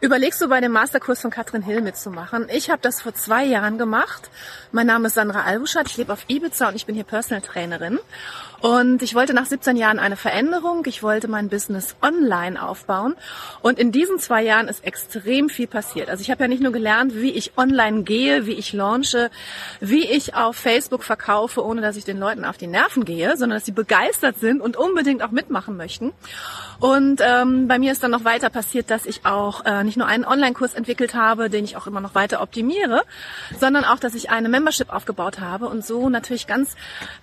Überlegst du bei dem Masterkurs von Katrin Hill mitzumachen? Ich habe das vor zwei Jahren gemacht. Mein Name ist Sandra Albuschat, ich lebe auf Ibiza und ich bin hier Personal Trainerin. Und ich wollte nach 17 Jahren eine Veränderung. Ich wollte mein Business online aufbauen. Und in diesen zwei Jahren ist extrem viel passiert. Also ich habe ja nicht nur gelernt, wie ich online gehe, wie ich launche, wie ich auf Facebook verkaufe, ohne dass ich den Leuten auf die Nerven gehe, sondern dass sie begeistert sind und unbedingt auch mitmachen möchten. Und ähm, bei mir ist dann noch weiter passiert, dass ich auch äh, nicht nur einen Online-Kurs entwickelt habe, den ich auch immer noch weiter optimiere, sondern auch, dass ich eine Membership aufgebaut habe und so natürlich ganz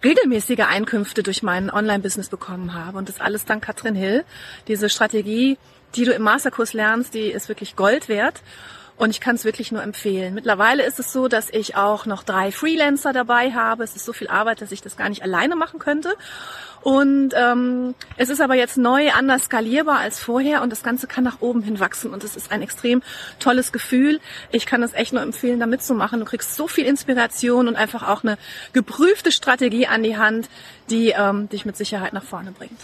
regelmäßige Einkünfte durch mein Online-Business bekommen habe. Und das alles dank Katrin Hill. Diese Strategie, die du im Masterkurs lernst, die ist wirklich Gold wert. Und ich kann es wirklich nur empfehlen. Mittlerweile ist es so, dass ich auch noch drei Freelancer dabei habe. Es ist so viel Arbeit, dass ich das gar nicht alleine machen könnte. Und ähm, es ist aber jetzt neu, anders skalierbar als vorher und das Ganze kann nach oben hin wachsen und es ist ein extrem tolles Gefühl. Ich kann es echt nur empfehlen, da mitzumachen. Du kriegst so viel Inspiration und einfach auch eine geprüfte Strategie an die Hand, die ähm, dich mit Sicherheit nach vorne bringt.